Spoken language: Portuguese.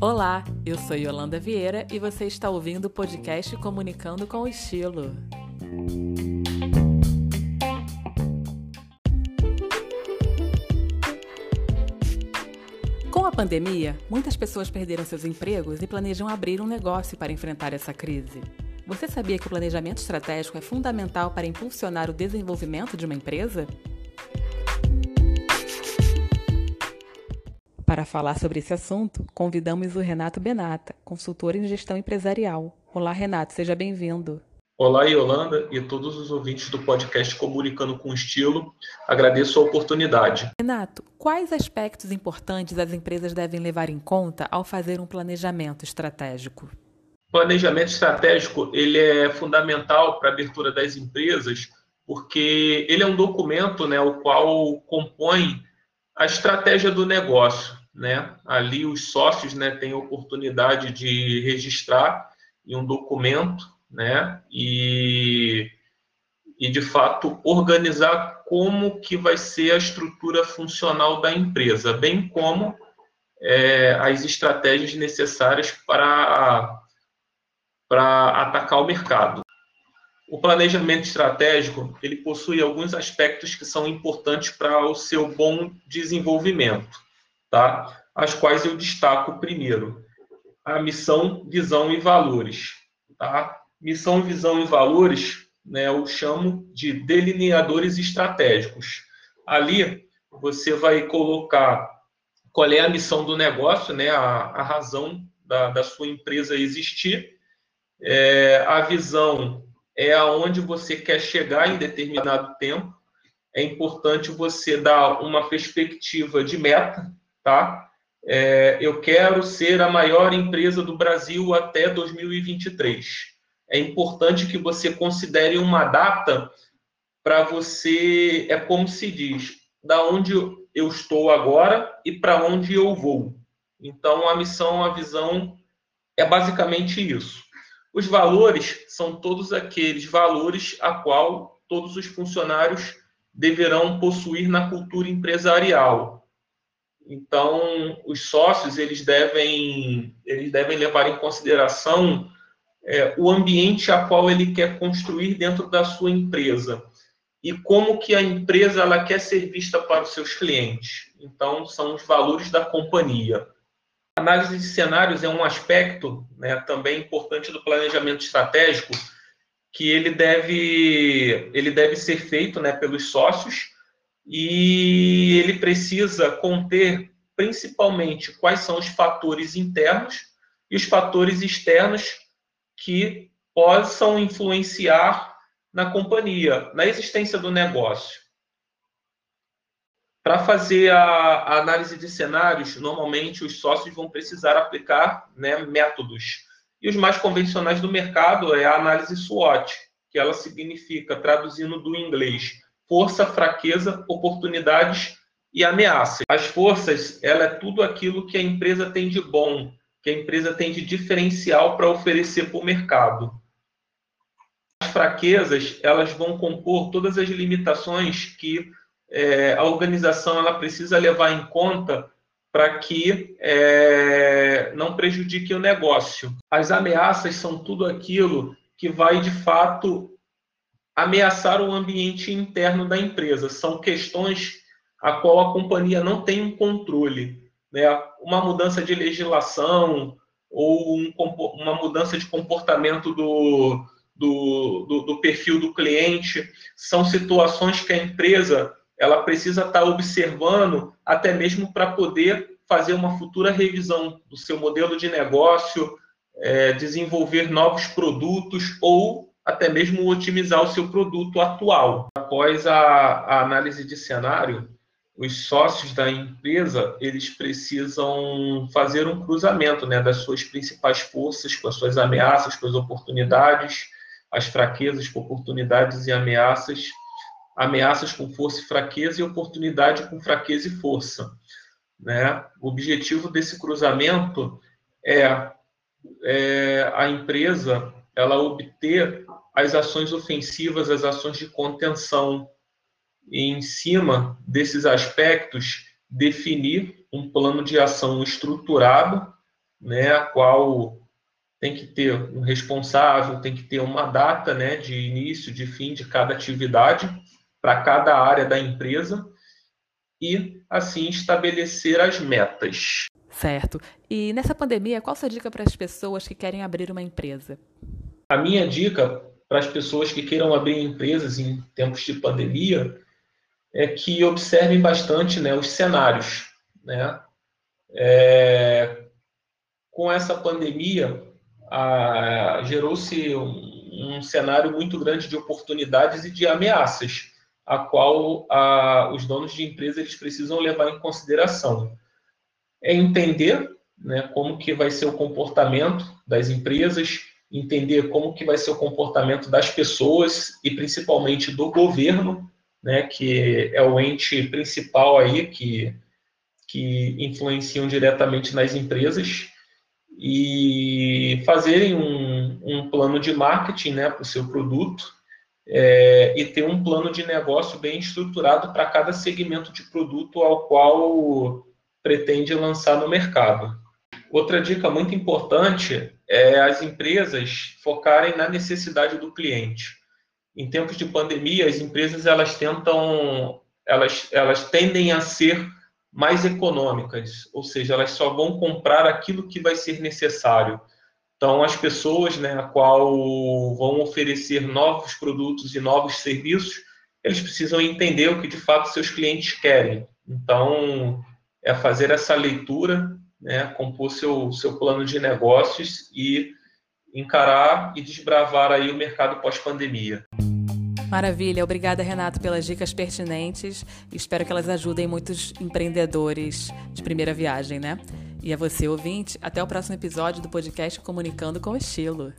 Olá, eu sou Yolanda Vieira e você está ouvindo o podcast Comunicando com Estilo. Com a pandemia, muitas pessoas perderam seus empregos e planejam abrir um negócio para enfrentar essa crise. Você sabia que o planejamento estratégico é fundamental para impulsionar o desenvolvimento de uma empresa? Para falar sobre esse assunto, convidamos o Renato Benata, consultor em gestão empresarial. Olá, Renato, seja bem-vindo. Olá, Yolanda e todos os ouvintes do podcast Comunicando com Estilo. Agradeço a oportunidade. Renato, quais aspectos importantes as empresas devem levar em conta ao fazer um planejamento estratégico? planejamento estratégico ele é fundamental para a abertura das empresas, porque ele é um documento, né, o qual compõe a estratégia do negócio, né? Ali os sócios, né, têm oportunidade de registrar em um documento, né? E e de fato organizar como que vai ser a estrutura funcional da empresa, bem como é, as estratégias necessárias para para atacar o mercado. O planejamento estratégico ele possui alguns aspectos que são importantes para o seu bom desenvolvimento, tá? As quais eu destaco primeiro a missão, visão e valores, tá? Missão, visão e valores, né? Eu chamo de delineadores estratégicos. Ali você vai colocar qual é a missão do negócio, né? A, a razão da, da sua empresa existir é, a visão é aonde você quer chegar em determinado tempo. É importante você dar uma perspectiva de meta, tá? É, eu quero ser a maior empresa do Brasil até 2023. É importante que você considere uma data para você, é como se diz, da onde eu estou agora e para onde eu vou. Então, a missão, a visão é basicamente isso. Os valores são todos aqueles valores a qual todos os funcionários deverão possuir na cultura empresarial. Então, os sócios eles devem eles devem levar em consideração é, o ambiente a qual ele quer construir dentro da sua empresa e como que a empresa ela quer ser vista para os seus clientes. Então, são os valores da companhia. A análise de cenários é um aspecto né, também importante do planejamento estratégico que ele deve, ele deve ser feito né, pelos sócios e ele precisa conter principalmente quais são os fatores internos e os fatores externos que possam influenciar na companhia, na existência do negócio. Para fazer a, a, análise de cenários, normalmente os sócios vão precisar aplicar né, métodos. E os mais convencionais do mercado é a análise SWOT, que ela significa, traduzindo do inglês, força, fraqueza, oportunidades e ameaças. As forças, ela é tudo aquilo que a empresa tem de bom, que a empresa tem de diferencial para oferecer para o mercado. As fraquezas, elas vão compor todas as limitações que é, a organização ela precisa levar em conta para que é, não prejudique o negócio. As ameaças são tudo aquilo que vai, de fato, ameaçar o ambiente interno da empresa. São questões a qual a companhia não tem um controle. Né? Uma mudança de legislação ou um, uma mudança de comportamento do, do, do, do perfil do cliente são situações que a empresa ela precisa estar observando até mesmo para poder fazer uma futura revisão do seu modelo de negócio, é, desenvolver novos produtos ou até mesmo otimizar o seu produto atual. Após a, a análise de cenário, os sócios da empresa eles precisam fazer um cruzamento né, das suas principais forças com as suas ameaças, com as oportunidades, as fraquezas com oportunidades e ameaças ameaças com força e fraqueza e oportunidade com fraqueza e força. Né? O objetivo desse cruzamento é, é a empresa ela obter as ações ofensivas, as ações de contenção. E em cima desses aspectos, definir um plano de ação estruturado, né, a qual tem que ter um responsável, tem que ter uma data né, de início, de fim de cada atividade para cada área da empresa e, assim, estabelecer as metas. Certo. E nessa pandemia, qual a sua dica para as pessoas que querem abrir uma empresa? A minha dica para as pessoas que queiram abrir empresas em tempos de pandemia é que observem bastante né, os cenários. Né? É, com essa pandemia, gerou-se um, um, cenário muito grande de oportunidades e de ameaças, a qual a, os donos de empresas eles precisam levar em consideração. É entender né, como que vai ser o comportamento das empresas, entender como que vai ser o comportamento das pessoas e principalmente do governo, né, que é o ente principal aí que, que influenciam diretamente nas empresas e fazerem um, um plano de marketing né, para o seu produto é, e ter um plano de negócio bem estruturado para cada segmento de produto ao qual pretende lançar no mercado. Outra dica muito importante é as empresas focarem na necessidade do cliente. Em tempos de pandemia, as empresas elas tentam, elas, elas tendem a ser mais econômicas, ou seja, elas só vão comprar aquilo que vai ser necessário. Então, as pessoas, né, a qual vão oferecer novos produtos e novos serviços, eles precisam entender o que de fato seus clientes querem. Então, é fazer essa leitura, né, compor seu, seu plano de negócios e encarar e desbravar aí o mercado pós-pandemia. Maravilha, obrigada Renato pelas dicas pertinentes. Espero que elas ajudem muitos empreendedores de primeira viagem, né? E a você, ouvinte, até o próximo episódio do podcast Comunicando com Estilo.